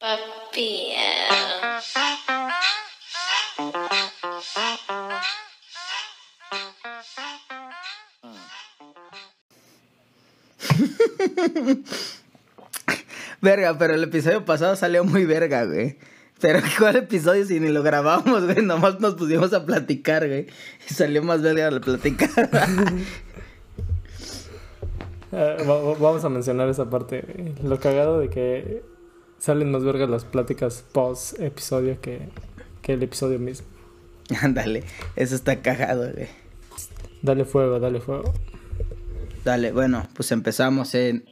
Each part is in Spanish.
Papi. verga, pero el episodio pasado salió muy verga, güey. Pero ¿cuál episodio si ni lo grabamos, güey? Nomás nos pusimos a platicar, güey. Y salió más verga al platicar. Eh, vamos a mencionar esa parte. Lo cagado de que salen más vergas las pláticas post episodio que, que el episodio mismo. Ándale, eso está cagado, güey. Dale fuego, dale fuego. Dale, bueno, pues empezamos en...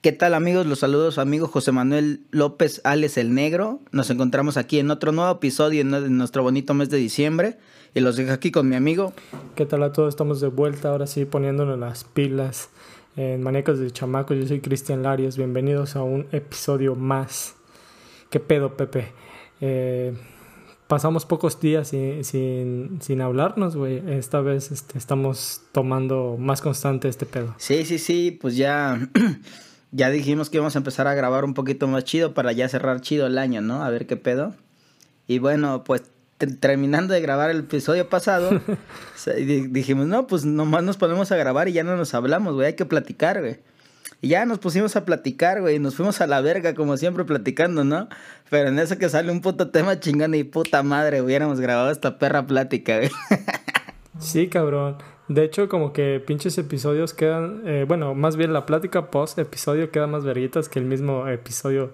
¿Qué tal amigos? Los saludos amigo José Manuel López Alex el Negro. Nos encontramos aquí en otro nuevo episodio en nuestro bonito mes de diciembre. Y los dejo aquí con mi amigo. ¿Qué tal a todos? Estamos de vuelta ahora sí poniéndonos las pilas en Maníacos de Chamacos. Yo soy Cristian Larios. Bienvenidos a un episodio más. ¿Qué pedo, Pepe? Eh, pasamos pocos días sin, sin, sin hablarnos, güey. Esta vez este, estamos tomando más constante este pedo. Sí, sí, sí. Pues ya... ya dijimos que íbamos a empezar a grabar un poquito más chido para ya cerrar chido el año, ¿no? A ver qué pedo. Y bueno, pues terminando de grabar el episodio pasado, dijimos, no, pues nomás nos ponemos a grabar y ya no nos hablamos, güey, hay que platicar, güey. Y ya nos pusimos a platicar, güey, y nos fuimos a la verga, como siempre, platicando, ¿no? Pero en eso que sale un puto tema chingón y puta madre, hubiéramos grabado esta perra plática, güey. Sí, cabrón. De hecho, como que pinches episodios quedan, eh, bueno, más bien la plática post episodio queda más verguitas que el mismo episodio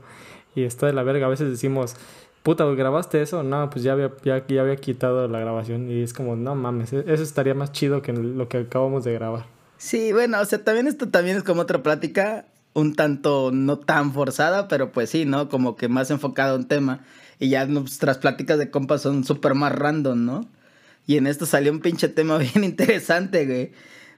y está de la verga. A veces decimos, puta, ¿grabaste eso? No, pues ya había, ya, ya había quitado la grabación y es como, no mames, e-, eso estaría más chido que lo que acabamos de grabar. Sí, bueno, o sea, también esto también es como otra plática, un tanto no tan forzada, pero pues sí, ¿no? Como que más enfocado a un tema. Y ya nuestras pláticas de compas son súper más random, ¿no? Y en esto salió un pinche tema bien interesante, güey.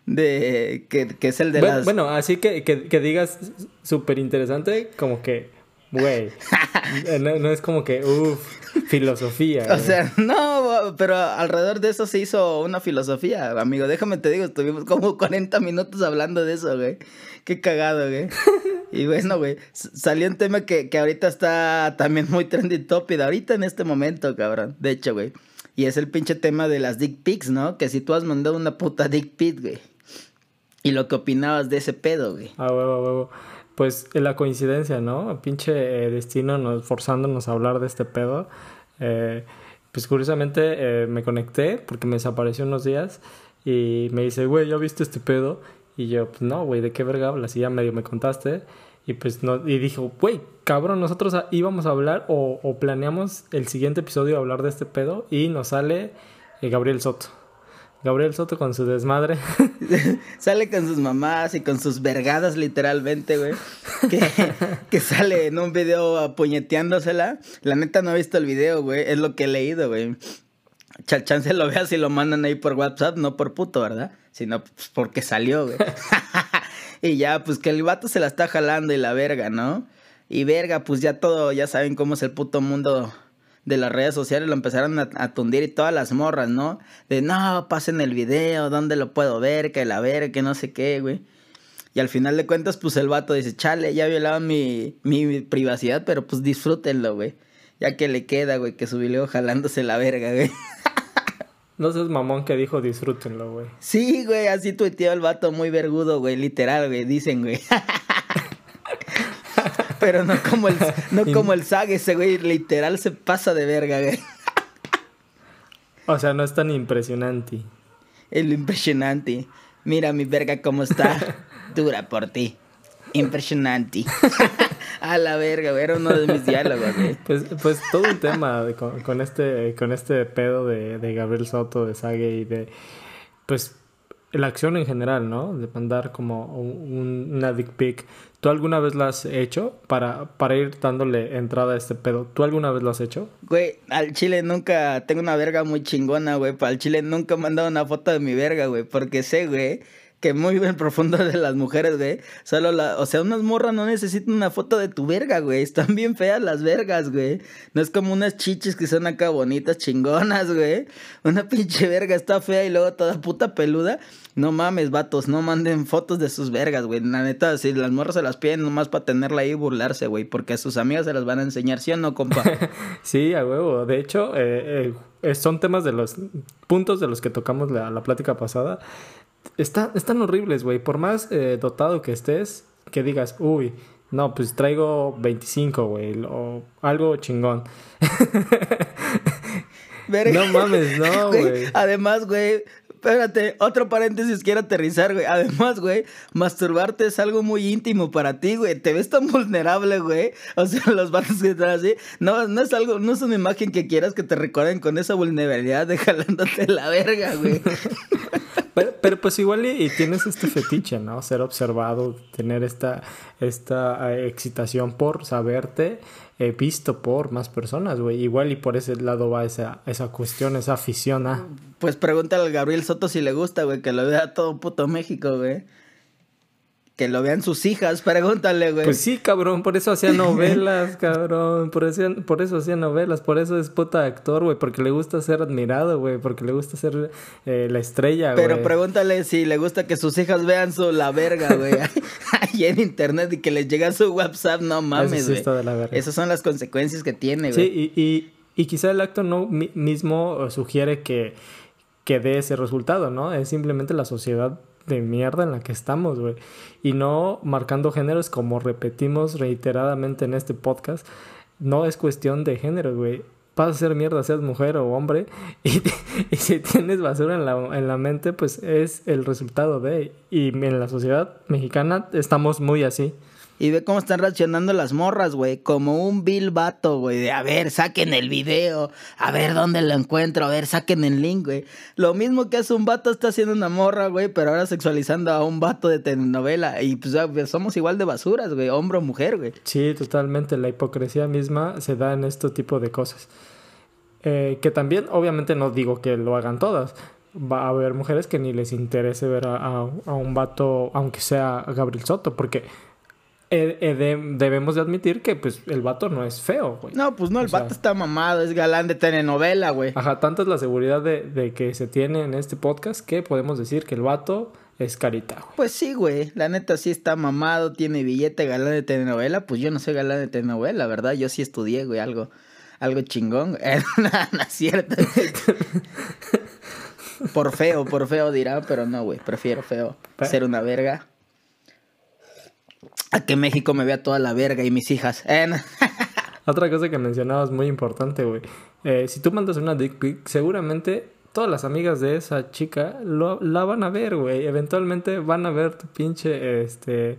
De, que, que es el de bueno, las... Bueno, así que, que, que digas súper interesante, como que, güey, no, es como que, uff, filosofía. O sea, no, pero alrededor de eso se hizo una filosofía, amigo. Déjame te digo, estuvimos como 40 minutos hablando de eso, güey. Qué cagado, güey. Y bueno, güey, salió un tema que, que ahorita está también muy trendy top y ahorita en este momento, cabrón. De hecho, güey. Y es el pinche tema de las dick pics, ¿no? Que si tú has mandado una puta dick pic, güey. Y lo que opinabas de ese pedo, güey. Ah, huevo, huevo. Pues la coincidencia, ¿no? Pinche eh, destino nos forzándonos a hablar de este pedo. Eh, pues curiosamente eh, me conecté porque me desapareció unos días y me dice, güey, ¿ya viste este pedo? Y yo, pues no, güey, ¿de qué verga hablas? Y ya medio me contaste. Y pues no, y dijo, güey, cabrón, nosotros íbamos a hablar o, o, planeamos el siguiente episodio hablar de este pedo y nos sale eh, Gabriel Soto. Gabriel Soto con su desmadre. sale con sus mamás y con sus vergadas literalmente, güey. Que, sale en un video apuñeteándosela. La neta no he visto el video, güey. Es lo que he leído, güey. Chance lo veas y lo mandan ahí por WhatsApp, no por puto, ¿verdad? Sino pues, porque salió, güey. y ya, pues que el vato se la está jalando y la verga, ¿no? Y verga, pues ya todo, ya saben cómo es el puto mundo de las redes sociales, lo empezaron a, tundir y todas las morras, ¿no? De no, pasen el video, ¿dónde lo puedo ver? Que la verga, que no sé qué, güey. Y al final de cuentas, pues el vato dice, chale, ya violaban mi, mi privacidad, pero pues disfrútenlo, güey. Ya que le queda, güey, que su video jalándose la verga, güey. No seas mamón que dijo disfrútenlo, güey. Sí, güey, así tuiteó el vato muy vergudo, güey, literal, güey, dicen, güey. Pero no como el, no como el Sag, ese güey literal se pasa de verga, güey. O sea, no es tan impresionante. El impresionante. Mira mi verga cómo está. Dura por ti. Impresionante. A la verga, güey. Era uno de mis diálogos, güey. Pues, pues todo un tema con, este, con este pedo de, de Gabriel Soto, de Sage y de. Pues la acción en general, ¿no? De mandar como un, una dick pic. ¿Tú alguna vez lo has hecho para, para ir dándole entrada a este pedo? ¿Tú alguna vez lo has hecho? Güey, al chile nunca tengo una verga muy chingona, güey. El chile nunca he mandado una foto de mi verga, güey. Porque sé, güey, que muy bien profundo de las mujeres, güey. Solo la, o sea, unas morras no necesitan una foto de tu verga, güey. Están bien feas las vergas, güey. No es como unas chichis que son acá bonitas, chingonas, güey. Una pinche verga está fea y luego toda puta peluda. No mames, vatos, no manden fotos de sus vergas, güey. La neta, si las morras se las piden nomás para tenerla ahí y burlarse, güey. Porque a sus amigas se las van a enseñar, ¿sí o no, compa? sí, a huevo. De hecho, eh, eh, son temas de los puntos de los que tocamos la, la plática pasada están horribles, güey. Por más eh, dotado que estés, que digas, uy, no, pues traigo 25, güey, o algo chingón. no mames, no, güey. Además, güey, espérate, otro paréntesis quiero aterrizar, güey. Además, güey, masturbarte es algo muy íntimo para ti, güey. Te ves tan vulnerable, güey. O sea, los vatos que están así. No, no es algo, no es una imagen que quieras que te recuerden con esa vulnerabilidad de jalándote la verga, güey. Pero, pues igual y, tienes este fetiche, ¿no? Ser observado, tener esta, esta eh, excitación por saberte eh, visto por más personas, güey. Igual y por ese lado va esa, esa cuestión, esa afición a... Pues pregúntale al Gabriel Soto si le gusta, güey, que lo vea todo puto México, güey. Que lo vean sus hijas, pregúntale, güey. Pues sí, cabrón, por eso hacía novelas, cabrón. Por eso, por eso hacía novelas, por eso es puta actor, güey. Porque le gusta ser admirado, güey. Porque le gusta ser eh, la estrella, güey. Pero pregúntale si le gusta que sus hijas vean su la verga, güey. Ahí en internet y que les llega su WhatsApp, no mames, güey. Esas son las consecuencias que tiene, güey. Sí, y, y, y quizá el acto no mismo sugiere que, que dé ese resultado, ¿no? Es simplemente la sociedad de mierda en la que estamos, güey. Y no marcando géneros como repetimos reiteradamente en este podcast. No es cuestión de género, güey. Vas a ser mierda, seas mujer o hombre. Y, y si tienes basura en la, en la mente, pues es el resultado de. Y en la sociedad mexicana estamos muy así. Y ve cómo están reaccionando las morras, güey. Como un vil vato, güey. De a ver, saquen el video. A ver dónde lo encuentro. A ver, saquen el link, güey. Lo mismo que hace un vato está haciendo una morra, güey. Pero ahora sexualizando a un vato de telenovela. Y pues, pues somos igual de basuras, güey. Hombre o mujer, güey. Sí, totalmente. La hipocresía misma se da en este tipo de cosas. Eh, que también, obviamente, no digo que lo hagan todas va a haber mujeres que ni les interese ver a, a, un vato, aunque sea Gabriel Soto, porque eh, eh, debemos de admitir que pues el vato no es feo, güey. No, pues no, el vato está mamado, es galán de telenovela, güey. Ajá, tanto es la seguridad de, que se tiene en este podcast que podemos decir que el vato es carita, güey. Pues sí, güey, la neta sí está mamado, tiene billete, galán de telenovela, pues yo no soy galán de telenovela, ¿verdad? Yo sí estudié, güey, algo, algo chingón. no, no es cierto. por feo, por feo dirá, pero no, güey, prefiero feo. Ser una verga a que México me vea toda la verga y mis hijas. Eh, Otra cosa que mencionabas muy importante, güey. Eh, si tú mandas una dick pic, seguramente todas las amigas de esa chica lo, la van a ver, güey. Eventualmente van a ver tu pinche, este,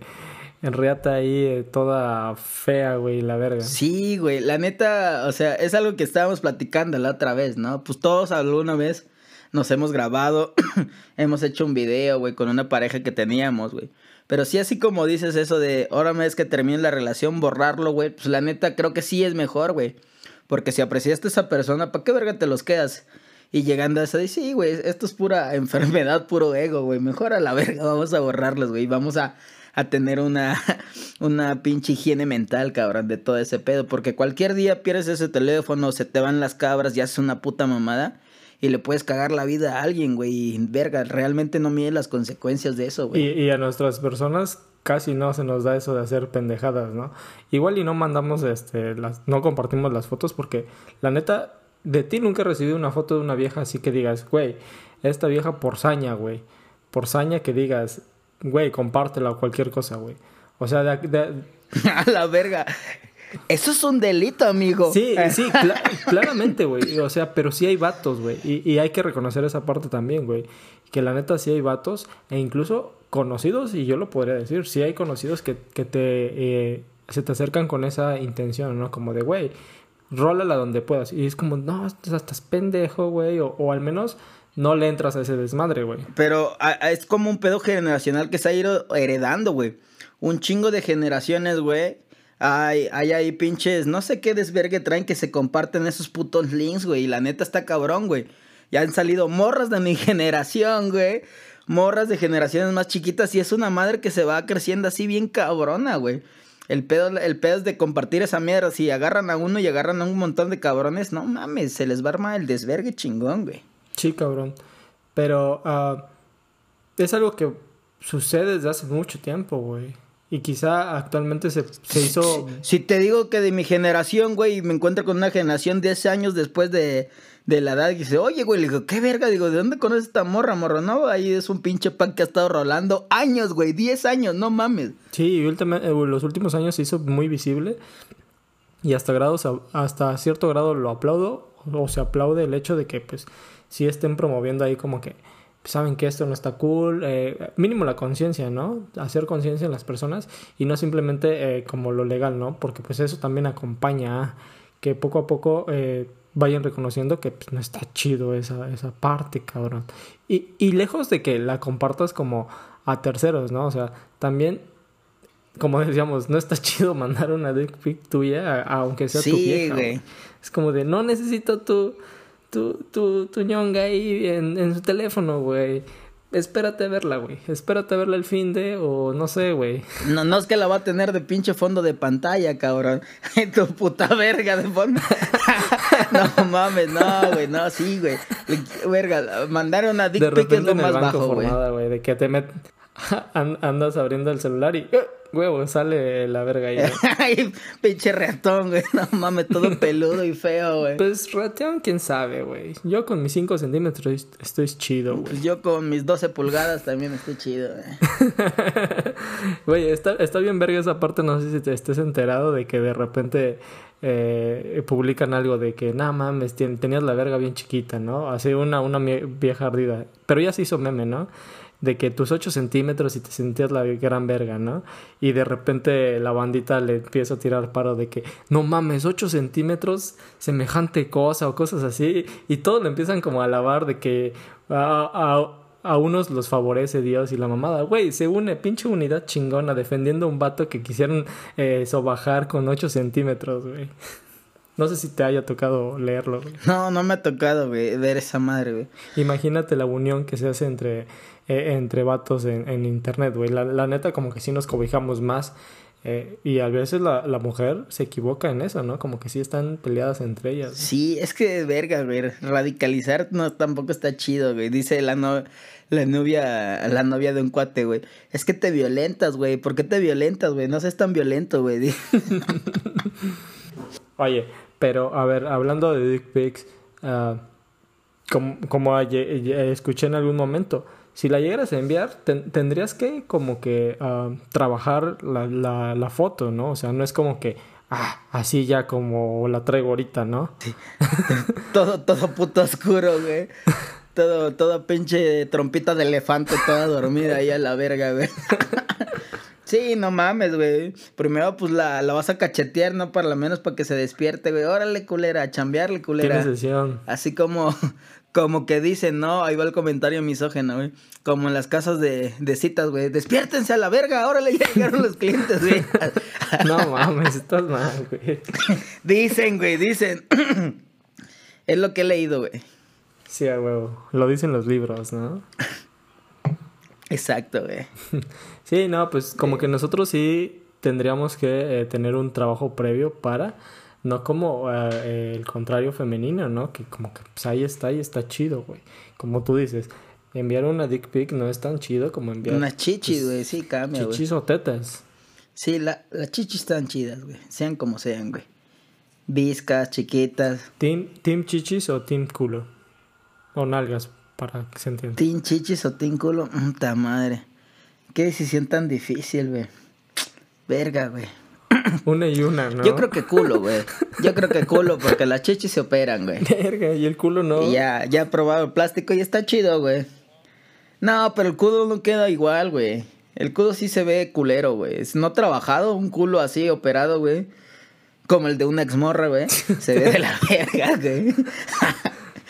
enriata ahí eh, toda fea, güey, la verga. Sí, güey, la neta, o sea, es algo que estábamos platicando la otra vez, ¿no? Pues todos alguna vez nos hemos grabado, hemos hecho un video, güey, con una pareja que teníamos, güey. Pero sí, así como dices eso de, ahora es que termine la relación, borrarlo, güey, pues la neta creo que sí es mejor, güey. Porque si apreciaste a esa persona, ¿para qué verga te los quedas? Y llegando a eso, de, sí, güey, esto es pura enfermedad, puro ego, güey. Mejor a la verga, vamos a borrarlos, güey. Vamos a, a tener una, una pinche higiene mental, cabrón, de todo ese pedo. Porque cualquier día pierdes ese teléfono, se te van las cabras, ya es una puta mamada y le puedes cagar la vida a alguien, güey. Y verga, realmente no mide las consecuencias de eso, güey. Y, a nuestras personas casi no se nos da eso de hacer pendejadas, ¿no? Igual y no mandamos, este, las, no compartimos las fotos porque la neta, de ti nunca he recibido una foto de una vieja así que digas, güey, esta vieja por saña, güey. Por saña que digas, güey, compártela o cualquier cosa, güey. O sea, de, de... a la verga. Eso es un delito, amigo. Sí, sí, claramente, güey. O sea, pero sí hay vatos, güey. Y, y, hay que reconocer esa parte también, güey. Que la neta sí hay vatos e incluso conocidos, y yo lo podría decir, sí hay conocidos que, que te, eh, se te acercan con esa intención, ¿no? Como de, güey, rólala donde puedas. Y es como, no, estás pendejo, güey. O, o al menos no le entras a ese desmadre, güey. Pero es como un pedo generacional que se ha ido heredando, güey. Un chingo de generaciones, güey. Hay, hay ahí pinches, no sé qué desvergue traen que se comparten esos putos links, güey. Y la neta está cabrón, güey. Ya han salido morras de mi generación, güey. Morras de generaciones más chiquitas. Y es una madre que se va creciendo así bien cabrona, güey. El pedo, el pedo es de compartir esa mierda. Si agarran a uno y agarran a un montón de cabrones, no mames, se les va a armar el desvergue chingón, güey. Sí, cabrón. Pero uh, es algo que sucede desde hace mucho tiempo, güey. Y quizá actualmente se, se hizo... Si, te digo que de mi generación, güey, me encuentro con una generación 10 años después de, de la edad, y dice, oye, güey, le digo, ¿qué verga? Digo, ¿de dónde conoces esta morra, morro? No, ahí es un pinche pan que ha estado rolando años, güey, 10 años, no mames. Sí, y eh, los últimos años se hizo muy visible. Y hasta, grados, hasta cierto grado lo aplaudo, o se aplaude el hecho de que, pues, sí estén promoviendo ahí como que saben que esto no está cool, eh, mínimo la conciencia, ¿no? Hacer conciencia en las personas y no simplemente eh, como lo legal, ¿no? Porque pues eso también acompaña a que poco a poco eh, vayan reconociendo que pues, no está chido esa, esa parte, cabrón. Y, y lejos de que la compartas como a terceros, ¿no? O sea, también como decíamos, no está chido mandar una dick pic tuya, aunque sea tu vieja. Güey. Es como de, no necesito tu, tu, tu, tu ñonga ahí en, en su teléfono, güey. Espérate a verla, güey. Espérate a verla el fin de, o no sé, güey. No, no es que la va a tener de pinche fondo de pantalla, cabrón. tu puta verga de fondo. no mames, no, güey, no, sí, güey. Verga, mandaron a dick pic es lo más bajo, güey. De que te met... andas abriendo el celular y huevo, sale la verga ahí. Ay, pinche ratón, güey. No mames, todo peludo y feo, güey. Pues ratón, quién sabe, güey. Yo con mis 5 centímetros estoy chido, güey. Pues yo con mis 12 pulgadas también estoy chido, güey. Güey, está, está bien verga esa parte. No sé si te estés enterado de que de repente eh, publican algo de que, nada mames, tenías la verga bien chiquita, ¿no? Así una, una vieja ardida. Pero ya se hizo meme, ¿no? De que tus 8 centímetros y te sentías la gran verga, ¿no? Y de repente la bandita le empieza a tirar paro de que, no mames, 8 centímetros, semejante cosa o cosas así. Y todos le empiezan como a alabar de que a, a, unos los favorece Dios y la mamada. Güey, se une pinche unidad chingona defendiendo a un vato que quisieron eh, sobajar con 8 centímetros, güey. No sé si te haya tocado leerlo, güey. No, no me ha tocado, güey, ver esa madre, güey. Imagínate la unión que se hace entre eh, entre vatos en, en internet, güey. La, la, neta, como que sí nos cobijamos más. Eh, y a veces la, la, mujer se equivoca en eso, ¿no? Como que sí están peleadas entre ellas. Sí, es que, verga, güey. Radicalizar no tampoco está chido, güey. Dice la, no, la novia, la novia de un cuate, güey. Es que te violentas, güey. ¿Por qué te violentas, güey? No seas tan violento, güey. Oye, pero a ver, hablando de dick pics, uh, como, como escuché en algún momento, si la llegaras a enviar, tendrías que como que ah, trabajar la, la, la, foto, ¿no? O sea, no es como que, ah, así ya como la traigo ahorita, ¿no? todo, todo puto oscuro, güey. Todo, todo pinche trompita de elefante toda dormida ahí a la verga, güey. Sí, no mames, güey. Primero, pues la, la vas a cachetear, ¿no? Para lo menos para que se despierte, güey. Órale, culera, a chambearle, culera. sesión. Así como, como que dicen, ¿no? Ahí va el comentario misógeno, güey. Como en las casas de, de citas, güey. Despiértense a la verga, órale, ya llegaron los clientes, güey. no mames, estás mal, güey. dicen, güey, dicen. es lo que he leído, güey. Sí, a huevo. Lo dicen los libros, ¿no? Exacto, güey. sí, no, pues como que nosotros sí tendríamos que eh, tener un trabajo previo para no como eh, el contrario femenino, ¿no? Que como que pues ahí está y está chido, güey. Como tú dices, enviar una dick pic no es tan chido como enviar... Una chichi, pues, güey, sí, cambia, Chichis o tetas. Sí, la, las chichis están chidas, güey. Sean como sean, güey. Viscas, chiquitas. ¿Team, ¿Team chichis o team culo? O nalgas, para que se entienda. ¿Team chichis o team culo? Puta madre. Qué decisión tan difícil, güey. Verga, güey. Una y una, ¿no? Yo creo que culo, güey. Yo creo que culo, porque las chichis se operan, güey. Verga, y el culo no. ya, ya he probado el plástico y está chido, güey. No, pero el culo no queda igual, güey. El culo sí se ve culero, güey. No trabajado, un culo así operado, güey. Como el de una exmorra, güey. Se ve de la verga, güey.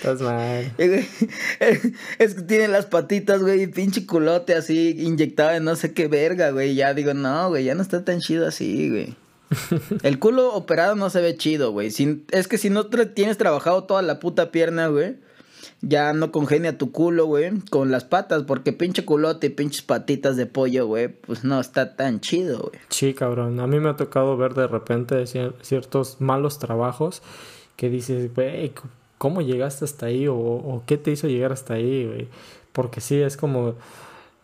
Estás mal. Es que tiene las patitas, güey, pinche culote así, inyectado en no sé qué verga, güey. Ya digo, no, güey, ya no está tan chido así, güey. El culo operado no se ve chido, güey. es que si no tienes trabajado toda la puta pierna, güey, ya no congenia tu culo, güey, con las patas, porque pinche culote y pinches patitas de pollo, güey, pues no está tan chido, güey. Sí, cabrón. A mí me ha tocado ver de repente ciertos malos trabajos que dices, güey, ¿cómo llegaste hasta ahí? O, qué te hizo llegar hasta ahí, güey. Porque sí, es como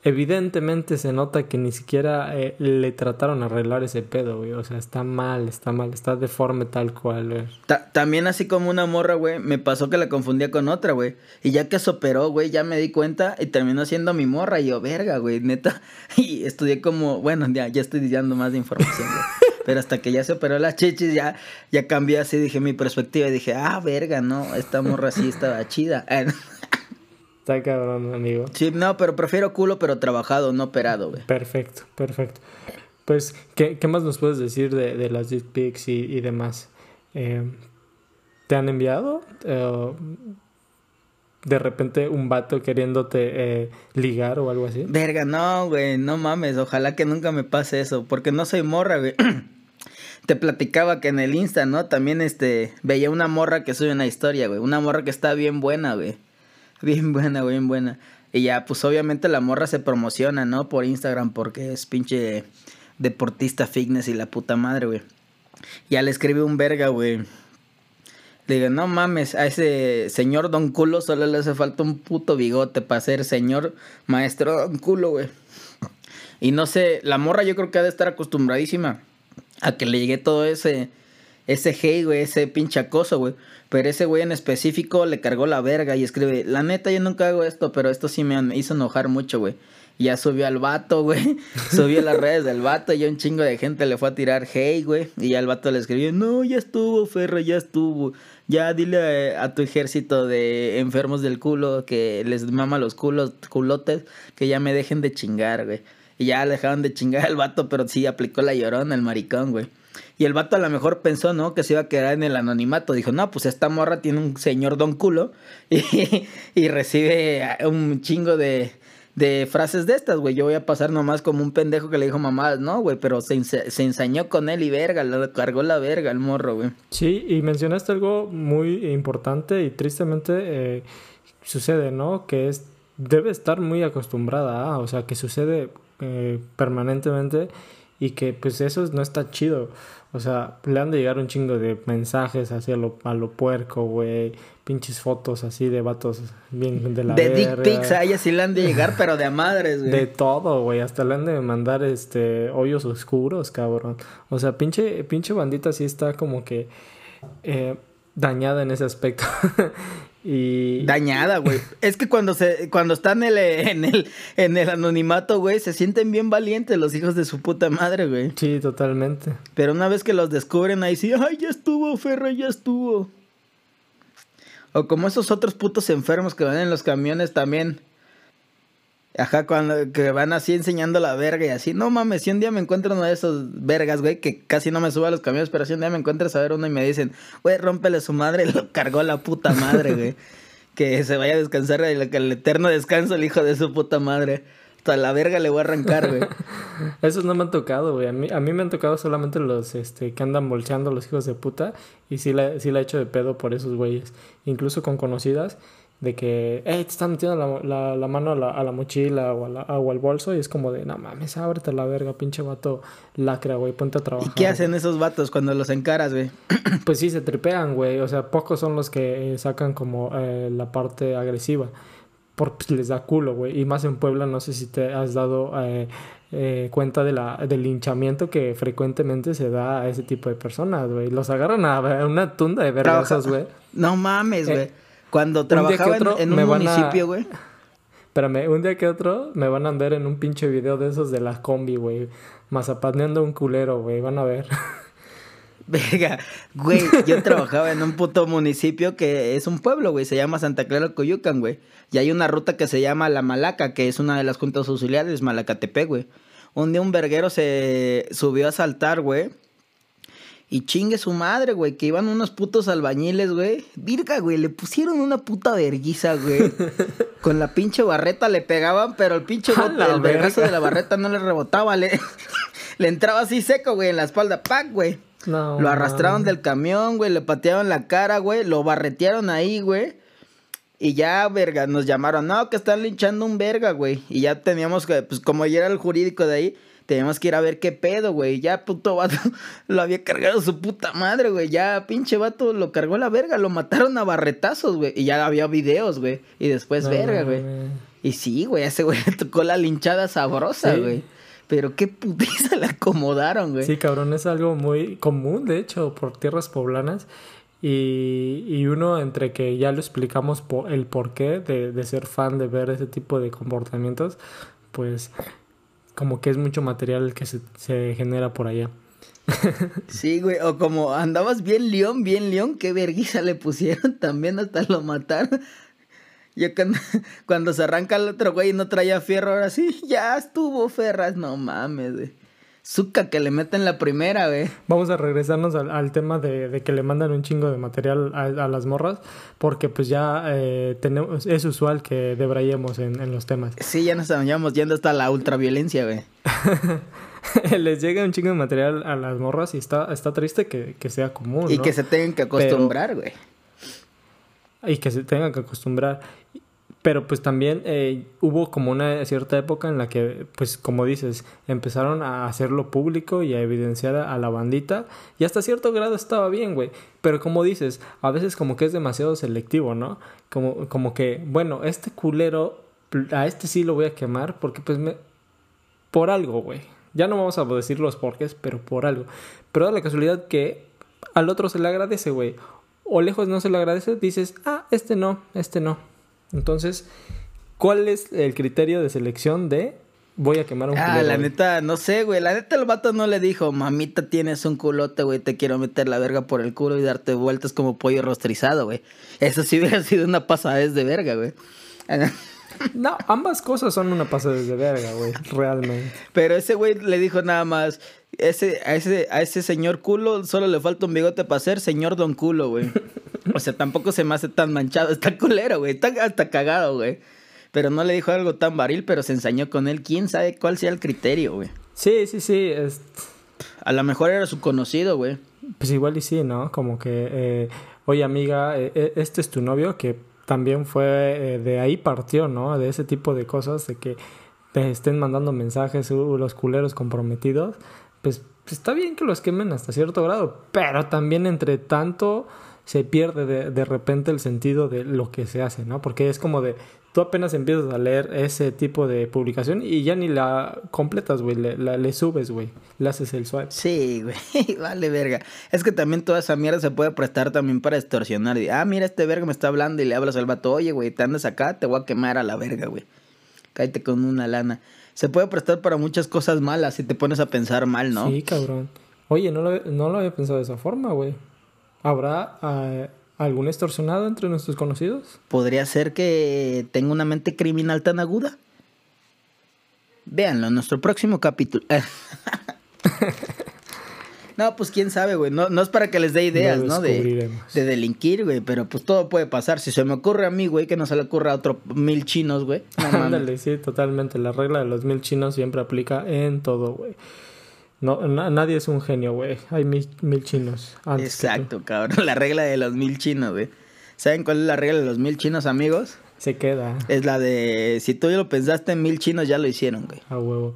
evidentemente se nota que ni siquiera eh, le trataron de arreglar ese pedo, güey. O sea, está mal, está mal, está deforme tal cual, güey. también así como una morra, güey, me pasó que la confundía con otra, güey. Y ya que se operó, güey, ya me di cuenta y terminó siendo mi morra. Y yo, verga, güey, neta. Y estudié como, bueno, ya, ya estoy diciendo más de información, güey. Pero hasta que ya se operó las chichis, ya, ya cambié así, dije mi perspectiva y dije, ah, verga, no, esta morra sí estaba chida. Está cabrón, amigo. Sí, no, pero prefiero culo, pero trabajado, no operado, güey. Perfecto, perfecto. Pues, ¿qué, qué más nos puedes decir de, de las dick pics y, y demás? Eh, ¿Te han enviado? Eh, de repente un vato queriéndote eh, ligar o algo así. Verga, no, güey, no mames, ojalá que nunca me pase eso, porque no soy morra, güey. Te platicaba que en el Insta, ¿no? También este veía una morra que sube una historia, güey, una morra que está bien buena, güey. Bien buena, bien buena. Y ya, pues obviamente la morra se promociona, ¿no? Por Instagram porque es pinche deportista fitness y la puta madre, güey. Ya le escribí un verga, güey. Le digo, no mames, a ese señor Don Culo solo le hace falta un puto bigote para ser señor maestro Don Culo, güey. Y no sé, la morra yo creo que ha de estar acostumbradísima a que le llegue todo ese, ese hate, güey, ese pinche acoso, güey. Pero ese güey en específico le cargó la verga y escribe, la neta yo nunca hago esto, pero esto sí me hizo enojar mucho, güey. Ya subió al vato, güey. Subió a las redes del vato y un chingo de gente le fue a tirar hey, güey. Y ya el vato le escribió, no, ya estuvo, Ferro, ya estuvo. Ya dile a, tu ejército de enfermos del culo que les mama los culos, culotes, que ya me dejen de chingar, güey. Y ya dejaron de chingar al vato, pero sí aplicó la llorona, el maricón, güey. Y el vato a lo mejor pensó, ¿no? Que se iba a quedar en el anonimato. Dijo, no, pues esta morra tiene un señor don culo y, recibe un chingo de, de frases de estas, güey. Yo voy a pasar nomás como un pendejo que le dijo mamá, no, güey, pero se, se, ensañó con él y verga, le cargó la verga el morro, güey. Sí, y mencionaste algo muy importante y tristemente eh, sucede, ¿no? Que es, debe estar muy acostumbrada, o sea, que sucede eh, permanentemente y que pues eso no está chido. O sea, le han de llegar un chingo de mensajes así a lo, a lo puerco, güey. Pinches fotos así de vatos bien de la De dick pics a ella sí le han de llegar, pero de a madres, güey. De todo, güey. Hasta le han de mandar este hoyos oscuros, cabrón. O sea, pinche, pinche bandita sí está como que eh, dañada en ese aspecto. Y... Dañada, güey. es que cuando se, cuando están en el, en el, en el anonimato, güey, se sienten bien valientes los hijos de su puta madre, güey. Sí, totalmente. Pero una vez que los descubren ahí sí, ay, ya estuvo, Ferro, ya estuvo. O como esos otros putos enfermos que van en los camiones también. Ajá, cuando que van así enseñando la verga y así. No mames, si un día me encuentro uno de esos vergas, güey, que casi no me sube a los camiones, pero si un día me encuentro a ver uno y me dicen, güey, rómpele su madre, lo cargó la puta madre, güey. que se vaya a descansar, que el eterno descanso el hijo de su puta madre. Hasta la verga le voy a arrancar, güey. Esos no me han tocado, güey. A mí, a mí me han tocado solamente los este, que andan bolseando los hijos de puta. Y sí la, sí la he hecho de pedo por esos güeyes. Incluso con conocidas de que, hey, te están metiendo la, la, mano a la, a la mochila o, a la, o, al bolso y es como de, no mames, ábrete la verga, pinche vato lacra, güey, ponte a trabajar. ¿Y qué hacen esos vatos cuando los encaras, güey? Pues sí, se tripean, güey, o sea, pocos son los que eh, sacan como eh, la parte agresiva, porque pues, les da culo, güey, y más en Puebla, no sé si te has dado eh, cuenta de la, del linchamiento que frecuentemente se da a ese tipo de personas, güey, los agarran a una tunda de vergas, güey. No mames, güey. Cuando trabajaba en, un municipio, güey. Espérame, un día que otro me van a ver en un pinche video de esos de la combi, güey. Mazapaneando un culero, güey. Van a ver. Venga, güey, yo trabajaba en un puto municipio que es un pueblo, güey, se llama Santa Clara Coyucan, güey. Y hay una ruta que se llama La Malaca, que es una de las juntas auxiliares, Malacatepec, güey. Un día un verguero se subió a saltar, güey. Y chingue su madre, güey, que iban unos putos albañiles, güey. Virga, güey, le pusieron una puta verguiza, güey. Con la pinche barreta le pegaban, pero el pinche bote, el vergazo de la barreta no le rebotaba, le, le entraba así seco, güey, en la espalda, ¡pac, güey! No, lo arrastraron del camión, güey, le patearon la cara, güey, lo barretearon ahí, güey. Y ya, verga, nos llamaron, no, que están linchando un verga, güey. Y ya teníamos que, pues como ya era el jurídico de ahí, teníamos que ir a ver qué pedo, güey. Ya, puto vato, lo había cargado su puta madre, güey. Ya, pinche vato, lo cargó la verga. Lo mataron a barretazos, güey. Y ya había videos, güey. Y después, verga, güey. Y sí, güey, ese güey le tocó la linchada sabrosa, güey. Pero qué putiza le acomodaron, güey. Sí, cabrón, es algo muy común, de hecho, por tierras poblanas. Y, y, uno entre que ya lo explicamos por el porqué de, de ser fan de ver ese tipo de comportamientos, pues como que es mucho material que se, se genera por allá. Sí, güey, o como andabas bien león, bien león, qué vergüenza le pusieron también hasta lo mataron. Yo cuando, cuando se arranca el otro güey y no traía fierro, ahora sí, ya estuvo Ferras, no mames, güey. Zucca que le meten la primera, güey. Vamos a regresarnos al, tema de, que le mandan un chingo de material a, las morras, porque pues ya eh, tenemos, es usual que debrayemos en, en los temas. Sí, ya nos estamos yendo hasta la ultraviolencia, güey. Les llega un chingo de material a las morras y está, está triste que, sea común. Y que se tengan que acostumbrar, güey. Y que se tengan que acostumbrar. Pero pues también eh, hubo como una cierta época en la que, pues como dices, empezaron a hacerlo público y a evidenciar a, la bandita. Y hasta cierto grado estaba bien, güey. Pero como dices, a veces como que es demasiado selectivo, ¿no? Como, como que, bueno, este culero, a este sí lo voy a quemar porque pues me... Por algo, güey. Ya no vamos a decir los porqués, pero por algo. Pero da la casualidad que al otro se le agradece, güey. O lejos no se le agradece, dices, ah, este no, este no entonces, ¿cuál es el criterio de selección de voy a quemar un Ah, la neta, no sé, güey. La neta, el vato no le dijo, mamita, tienes un culote, güey, te quiero meter la verga por el culo y darte vueltas como pollo rostrizado, güey. Eso sí hubiera sido una pasadez de verga, güey. No, ambas cosas son una pasadez de verga, güey, realmente. Pero ese güey le dijo nada más, ese, a, ese, a ese señor culo solo le falta un bigote para ser señor don culo, güey. O sea, tampoco se me hace tan manchado. Está culero, güey. Está hasta cagado, güey. Pero no le dijo algo tan varil, pero se ensañó con él. ¿Quién sabe cuál sea el criterio, güey? Sí, sí, sí. A lo mejor era su conocido, güey. Pues igual y sí, ¿no? Como que, eh, oye amiga, eh, eh, este es tu novio que también fue de ahí partió, ¿no? De ese tipo de cosas, de que te estén mandando mensajes uh, los culeros comprometidos. Pues, pues está bien que los quemen hasta cierto grado, pero también entre tanto se pierde de, de, repente el sentido de lo que se hace, ¿no? Porque es como de, tú apenas empiezas a leer ese tipo de publicación y ya ni la completas, güey, le, le subes, güey, le haces el swipe. Sí, güey, vale verga. Es que también toda esa mierda se puede prestar también para extorsionar. Y, ah, mira, este verga me está hablando y le hablas al vato, oye, güey, te andas acá, te voy a quemar a la verga, güey. Cállate con una lana. Se puede prestar para muchas cosas malas si te pones a pensar mal, ¿no? Sí, cabrón. Oye, no lo, no lo había pensado de esa forma, güey. ¿Habrá eh, algún extorsionado entre nuestros conocidos? Podría ser que tenga una mente criminal tan aguda. Véanlo en nuestro próximo capítulo. no, pues quién sabe, güey. No, no es para que les dé ideas, ¿no? De, de, delinquir, güey. Pero pues todo puede pasar. Si se me ocurre a mí, güey, que no se le ocurra a otro mil chinos, güey. Ándale, sí, totalmente. La regla de los mil chinos siempre aplica en todo, güey. No, nadie es un genio, güey. Hay mil, chinos. Exacto, cabrón. La regla de los mil chinos, güey. ¿Saben cuál es la regla de los mil chinos, amigos? Se queda. Es la de si tú ya lo pensaste, mil chinos ya lo hicieron, güey. A huevo.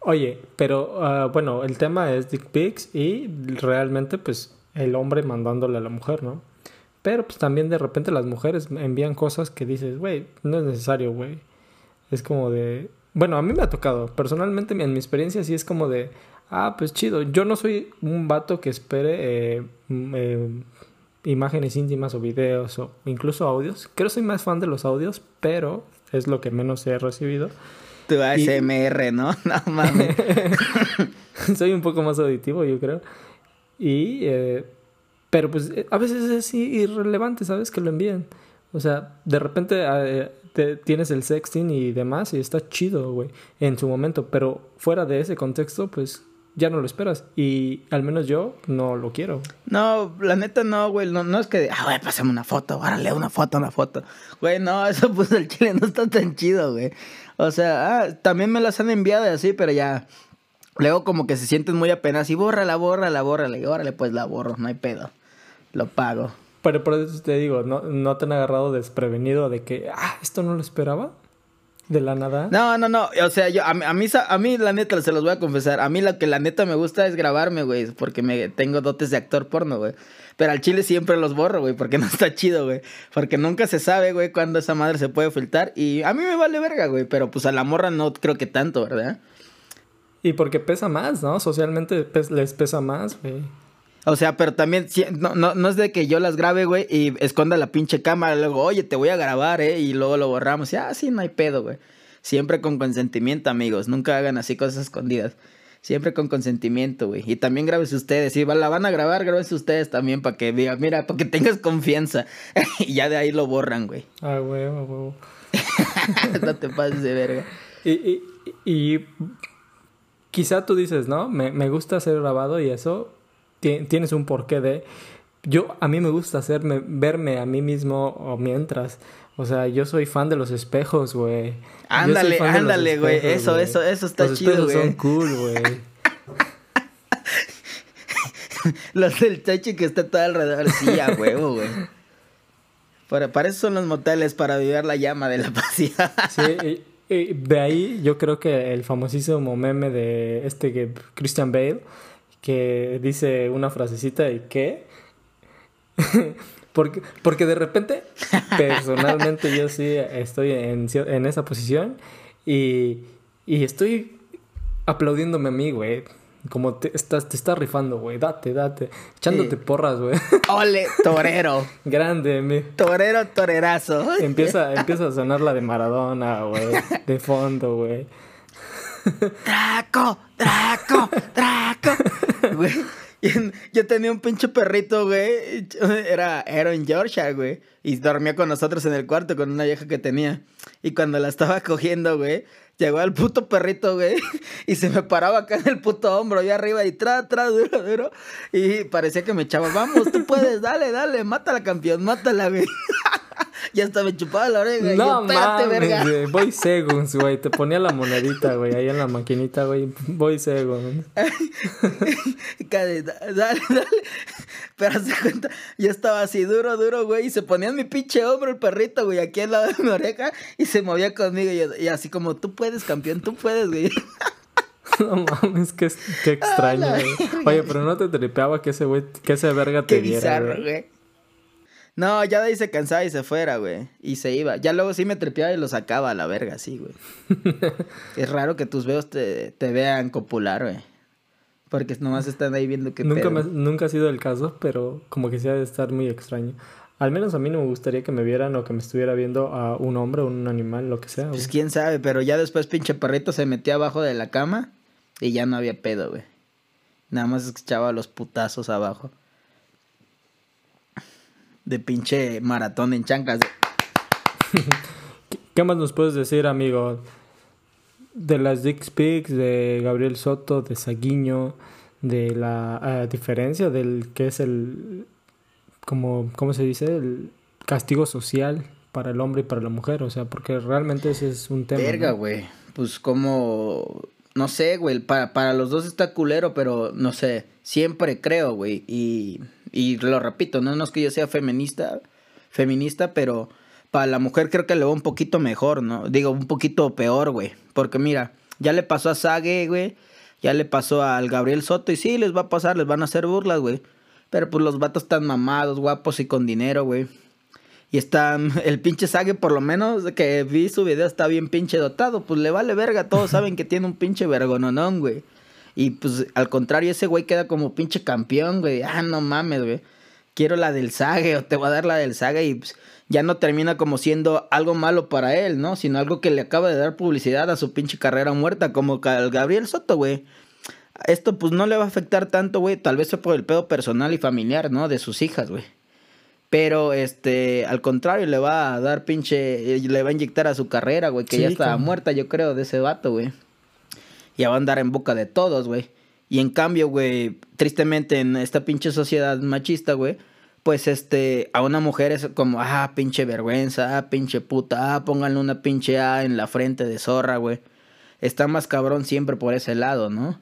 Oye, pero ah, bueno, el tema es dick pics y realmente pues el hombre mandándole a la mujer, ¿no? Pero pues también de repente las mujeres envían cosas que dices, güey, no es necesario, güey. Es como de, bueno, a mí me ha tocado. Personalmente, en mi experiencia, sí es como de. Ah, pues chido. Yo no soy un vato que espere eh, eh, imágenes íntimas o videos o incluso audios. Creo que soy más fan de los audios, pero es lo que menos he recibido. Tu ASMR, ¿no? No mames. soy un poco más auditivo, yo creo. Y. Eh, pero pues a veces es irrelevante, ¿sabes? Que lo envíen. O sea, de repente tienes el sexting y demás y está chido, güey, en su momento, pero fuera de ese contexto, pues ya no lo esperas. Y al menos yo no lo quiero. No, la neta no, güey. No, no es que, ah, güey, pásame una foto, órale, una foto, una foto. Güey, no, eso pues el chile no está tan chido, güey. O sea, ah, también me las han enviado así, pero ya. Luego como que se sienten muy apenas y bórrala, bórrala, bórrala. Y órale, pues la borro, no hay pedo. Lo pago. Pero por eso te digo, ¿no, no te han agarrado desprevenido de que, ah, esto no lo esperaba? ¿De la nada? No, no, no. O sea, yo, a, mí, a mí, la neta, se los voy a confesar. A mí lo que la neta me gusta es grabarme, güey. Porque me tengo dotes de actor porno, güey. Pero al chile siempre los borro, güey. Porque no está chido, güey. Porque nunca se sabe, güey, cuándo esa madre se puede filtrar. Y a mí me vale verga, güey. Pero pues a la morra no creo que tanto, ¿verdad? Y porque pesa más, ¿no? Socialmente les pesa más, güey. O sea, pero también, no, no, no es de que yo las grabe, güey, y esconda la pinche cámara, luego, oye, te voy a grabar, ¿eh? Y luego lo borramos. Y, ah, sí, no hay pedo, güey. Siempre con consentimiento, amigos. Nunca hagan así cosas escondidas. Siempre con consentimiento, güey. Y también grábese ustedes. Si la van a grabar, grábese ustedes también para que digan, mira, para que tengas confianza. y ya de ahí lo borran, güey. Ah, güey, ah, güey. no te pases de verga. Y, y, y quizá tú dices, ¿no? Me, me gusta ser grabado y eso tienes un porqué de... Yo, a mí me gusta hacerme, verme a mí mismo mientras. O sea, yo soy fan de los espejos, güey. Ándale, ándale, güey. Eso, eso, eso está chido, güey. son cool, güey. los del techo que está todo alrededor. Sí, a huevo, güey. Para, para, eso son los moteles, para vivir la llama de la pasión. sí, y, de ahí yo creo que el famosísimo meme de este que Christian Bale que dice una frasecita y qué. porque, porque de repente, personalmente yo sí estoy en, en esa posición y, y estoy aplaudiéndome a mí, güey. Como te estás, te estás rifando, güey. Date, date. Echándote porras, güey. Ole, torero. Grande, mi. Torero, torerazo. Empieza, empieza a sonar la de Maradona, güey. De fondo, güey. Draco, Draco, Draco. yo tenía un pinche perrito, güey. Era, en Georgia, güey. Y dormía con nosotros en el cuarto con una vieja que tenía. Y cuando la estaba cogiendo, güey, llegó el puto perrito, güey. Y se me paraba acá en el puto hombro, y arriba, y tra, tra, duro, duro. Y parecía que me echaba, vamos, tú puedes, dale, dale, mátala, campeón, mátala, güey. ya hasta me chupaba la oreja. No, mames, verga. Voy segunds, güey. Te ponía la monedita, güey, ahí en la maquinita, güey. Voy segunds. dale, dale. Pero se cuenta, yo estaba así duro, duro, güey. Y se ponía en mi pinche hombro el perrito, güey, aquí al lado de mi oreja. Y se movía conmigo. Y, así como, tú puedes, campeón, tú puedes, güey. No mames, qué, qué extraño, güey. Oye, pero no te tripeaba que ese güey, que ese verga te qué bizarro, güey. No, ya de ahí se cansaba y se fuera, güey. Y se iba. Ya luego sí me trepeaba y lo sacaba a la verga, sí, güey. es raro que tus veos te, te vean copular, güey. Porque nomás están ahí viendo que nunca, nunca ha sido el caso, pero como que sí ha de estar muy extraño. Al menos a mí no me gustaría que me vieran o que me estuviera viendo a un hombre o un animal, lo que sea. Pues quién sabe, pero ya después pinche perrito se metía abajo de la cama y ya no había pedo, güey. Nada más escuchaba los putazos abajo de pinche maratón en chancas. ¿Qué más nos puedes decir, amigo? De las Dick Pics, de Gabriel Soto, de Saguiño, de la diferencia del que es el, como, ¿cómo se dice? El castigo social para el hombre y para la mujer, o sea, porque realmente ese es un tema. Verga, güey. Pues como, no sé, güey, para, para los dos está culero, pero no sé, siempre creo, güey, y y lo repito, no, es que yo sea feminista, feminista, pero para la mujer creo que le va un poquito mejor, ¿no? Digo, un poquito peor, güey. Porque mira, ya le pasó a Sage, güey. Ya le pasó al Gabriel Soto y sí, les va a pasar, les van a hacer burlas, güey. Pero pues los vatos están mamados, guapos y con dinero, güey. Y están, el pinche Sage por lo menos que vi su video está bien pinche dotado. Pues le vale verga, todos saben que tiene un pinche vergononón, güey. Y pues al contrario, ese güey queda como pinche campeón, güey. Ah, no mames, güey. Quiero la del Sage o te voy a dar la del Sage y pues, ya no termina como siendo algo malo para él, ¿no? Sino algo que le acaba de dar publicidad a su pinche carrera muerta, como al Gabriel Soto, güey. Esto pues no le va a afectar tanto, güey. Tal vez fue por el pedo personal y familiar, ¿no? De sus hijas, güey. Pero, este, al contrario, le va a dar pinche, le va a inyectar a su carrera, güey, que ya está muerta, yo creo, de ese vato, güey. Ya va a andar en boca de todos, güey. Y en cambio, güey, tristemente en esta pinche sociedad machista, güey, pues este, a una mujer es como, ah, pinche vergüenza, ah, pinche puta, ah, pónganle una pinche A en la frente de zorra, güey. Está más cabrón siempre por ese lado, ¿no?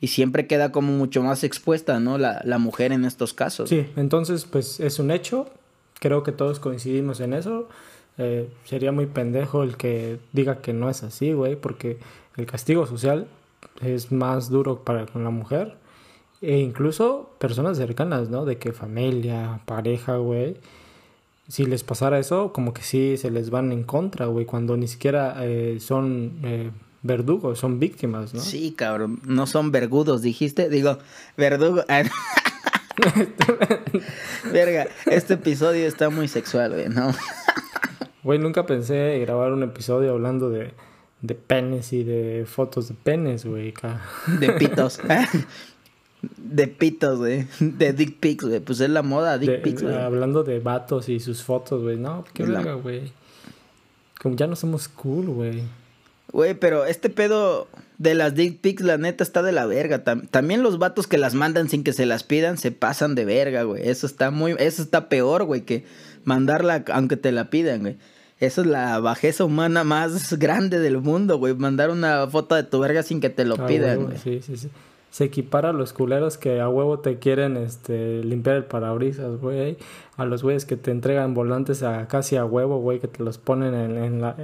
Y siempre queda como mucho más expuesta, ¿no? La, la mujer en estos casos. Sí, entonces, pues es un hecho. Creo que todos coincidimos en eso. Eh, sería muy pendejo el que diga que no es así, güey, porque el castigo social es más duro para con la mujer e incluso personas cercanas, ¿no? De que familia, pareja, güey. Si les pasara eso, como que sí se les van en contra, güey, cuando ni siquiera eh, son eh, verdugos, son víctimas, ¿no? Sí, cabrón, no son vergudos, dijiste. Digo, verdugo. Verga, este episodio está muy sexual, güey, ¿no? Güey, nunca pensé grabar un episodio hablando de, de penes y de fotos de penes, güey. De pitos. De pitos, güey. De dick pics, güey. Pues es la moda, dick pics, güey. Hablando de vatos y sus fotos, güey. No, qué verga, güey. Como ya no somos cool, güey. Güey, pero este pedo de las dick pics, la neta, está de la verga. también los vatos que las mandan sin que se las pidan se pasan de verga, güey. Eso está muy... Eso está peor, güey, que mandarla aunque te la pidan, güey. Eso es la bajeza humana más grande del mundo, güey. Mandar una foto de tu verga sin que te lo ah, pidan, güey. Sí, sí, sí se equipara a los culeros que a huevo te quieren este limpiar el parabrisas, güey. A los güeyes que te entregan volantes a casi a huevo, güey, que te los ponen en, la...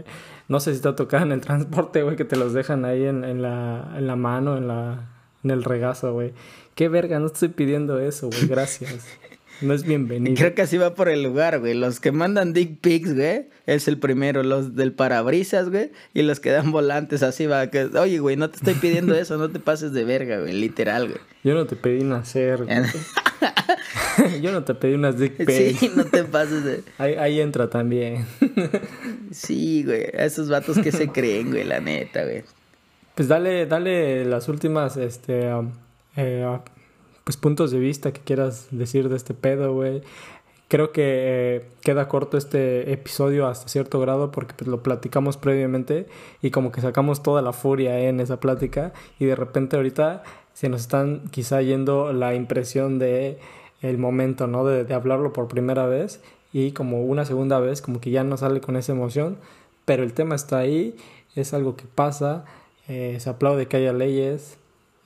No sé si te toca en el transporte, güey, que te los dejan ahí en, en, la, en la mano, en, la, en el regazo, güey. Qué verga, no estoy pidiendo eso, güey, gracias. No es bienvenido. Creo que así va por el lugar, güey. Los que mandan dick pics, güey, es el primero. Los del parabrisas, güey, y los que dan volantes, así va. Que, Oye, güey, no te estoy pidiendo eso, no te pases de verga, güey, literal, güey. Yo no te pedí nacer, güey. Yo no te pedí unas dick pics. Sí, no te pases de... Ahí, ahí entra también. sí, güey, a esos vatos que se creen, güey, la neta, güey. Pues dale, dale las últimas, este... Um, eh, pues puntos de vista que quieras decir de este pedo, güey. Creo que eh, queda corto este episodio hasta cierto grado porque pues, lo platicamos previamente y como que sacamos toda la furia en esa plática y de repente ahorita se nos están quizá yendo la impresión de el momento, ¿no? De, hablarlo por primera vez y como una segunda vez como que ya no sale con esa emoción, pero el tema está ahí, es algo que pasa, eh, se aplaude que haya leyes,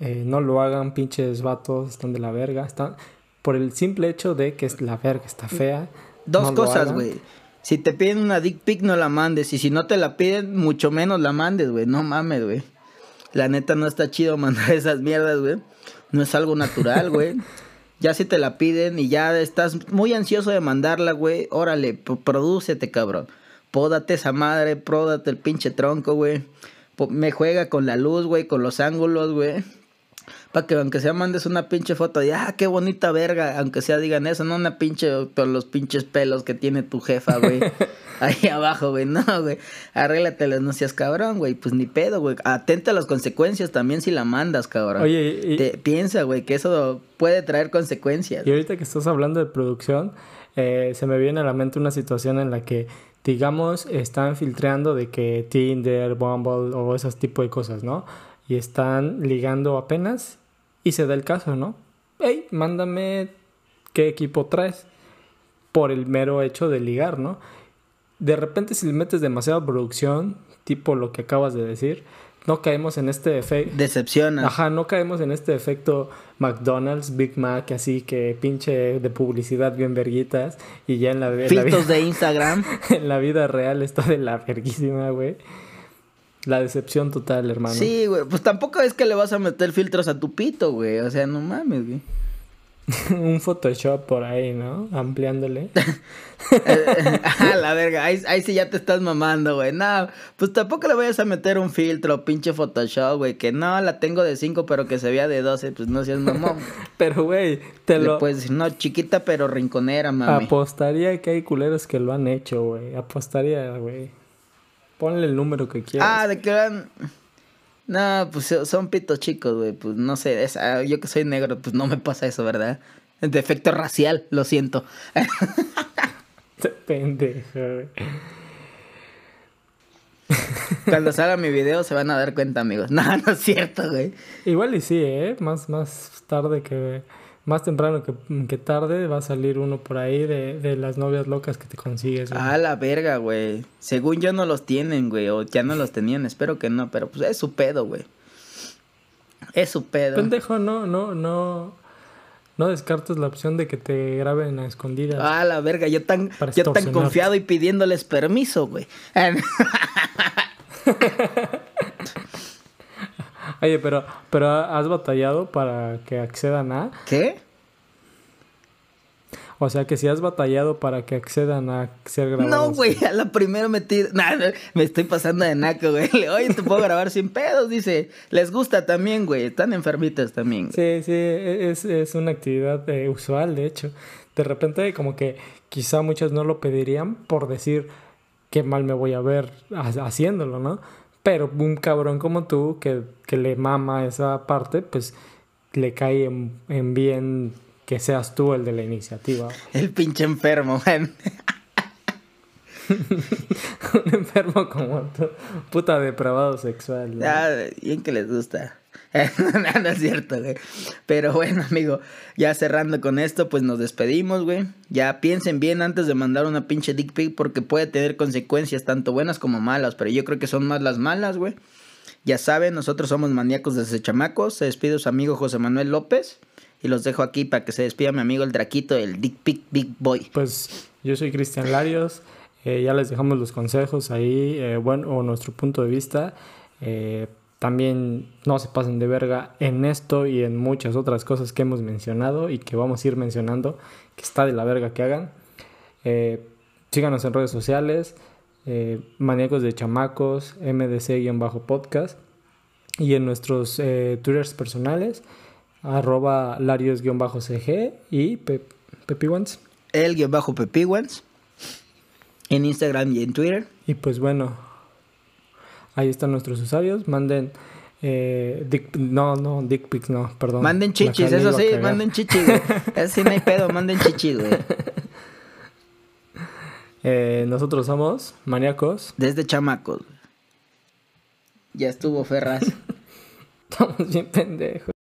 eh, no lo hagan, pinches vatos, están de la verga. Están por el simple hecho de que es la verga está fea. Dos cosas, güey. Si te piden una dick pic, no la mandes. Y si no te la piden, mucho menos la mandes, güey. No mames, güey. La neta no está chido mandar esas mierdas, güey. No es algo natural, güey. ya si te la piden y ya estás muy ansioso de mandarla, güey. Órale, prodúcete, cabrón. Pódate esa madre, pródate el pinche tronco, güey. Me juega con la luz, güey, con los ángulos, güey. Para que aunque sea mandes una pinche foto de, ah, qué bonita verga, aunque sea digan eso, no una pinche con los pinches pelos que tiene tu jefa, güey. Ahí abajo, güey, no, güey. Arréglatelas, no seas cabrón, güey. Pues ni pedo, güey. Atenta a las consecuencias también si la mandas, cabrón. Oye, Te, piensa, güey, que eso puede traer consecuencias. Y ahorita que estás hablando de producción, eh, se me viene a la mente una situación en la que digamos, están filtrando de que Tinder, Bumble o esos tipo de cosas, ¿no? Y están ligando apenas y se da el caso, ¿no? Hey, mándame qué equipo traes por el mero hecho de ligar, ¿no? De repente si le metes demasiada producción, tipo lo que acabas de decir, no caemos en este efecto. Decepciona. Ajá, no caemos en este efecto McDonald's, Big Mac, así que pinche de publicidad bien verguitas. Y ya en la, vida. Filtros de Instagram. en la vida real está de la verguísima, güey. La decepción total, hermano. Sí, güey. Pues tampoco es que le vas a meter filtros a tu pito, güey. O sea, no mames, güey. un Photoshop por ahí, ¿no? Ampliándole. ah, la verga, ahí, ahí, sí ya te estás mamando, güey. No, pues tampoco le vayas a meter un filtro, pinche Photoshop, güey. Que no, la tengo de 5, pero que se vea de 12, pues no seas mamón. pero, güey, te lo. decir, no, chiquita, pero rinconera, mami. Apostaría que hay culeros que lo han hecho, güey. Apostaría, güey. Ponle el número que quieras. Ah, de que van. No, pues son pitos chicos, güey. Pues no sé, ah, yo que soy negro, pues no me pasa eso, ¿verdad? Defecto racial, lo siento. Pendejo, güey. Cuando salga mi video se van a dar cuenta, amigos. No, no es cierto, güey. Igual y sí, ¿eh? Más, más tarde que... Más temprano que, que tarde va a salir uno por ahí de, de las novias locas que te consigues. güey. Ah, la verga, güey. Según yo no los tienen, güey. O ya no los tenían. Espero que no. Pero pues es su pedo, güey. Es su pedo. Pendejo, no, no, no. No descartes la opción de que te graben a escondidas. Ah, la verga. Yo tan, yo tan confiado y pidiéndoles permiso, güey. Oye, pero, pero ¿has batallado para que accedan a? ¿Qué? O sea, que si has batallado para que accedan a ser grabados. No, güey, a la primera metida. Nah, me estoy pasando de naco, güey. Oye, te puedo grabar sin pedos, dice. Les gusta también, güey. Están enfermitos también. güey. Sí, sí, es, es una actividad eh, usual, de hecho. De repente, como que quizá muchos no lo pedirían por decir qué mal me voy a ver ha- haciéndolo, ¿no? Pero un cabrón como tú, que, que le mama esa parte, pues le cae en, en bien que seas tú el de la iniciativa. El pinche enfermo, güey. un enfermo como tú, puta depravado sexual. ¿no? Ah, bien que les gusta. no, es cierto, güey. Pero bueno, amigo, ya cerrando con esto, pues nos despedimos, güey. Ya piensen bien antes de mandar una pinche dick pic porque puede tener consecuencias tanto buenas como malas, pero yo creo que son más las malas, güey. Ya saben, nosotros somos maníacos desde chamacos. Se despide su amigo José Manuel López y los dejo aquí para que se despida mi amigo el Draquito, el Dick Pic Big Boy. Pues yo soy Cristian Larios, eh, ya les dejamos los consejos ahí, eh, bueno, o nuestro punto de vista. Eh, también no se pasen de verga en esto y en muchas otras cosas que hemos mencionado y que vamos a ir mencionando, que está de la verga que hagan. Eh, síganos en redes sociales, eh, Maníacos de Chamacos, MDC-podcast, y en nuestros eh, twitters personales, arroba Larios-cg y Pe Pepiwans. El guion bajo Pepiguans en Instagram y en Twitter. Y pues bueno, ahí están nuestros usuarios. Manden. Eh, dick- no, no, dick pics, no, perdón. Manden chichis, eso sí, manden chichis, güey. Eso sí, no hay pedo, manden chichis, güey. Eh, nosotros somos maníacos. Desde chamacos. Ya estuvo Ferraz. Estamos bien pendejos.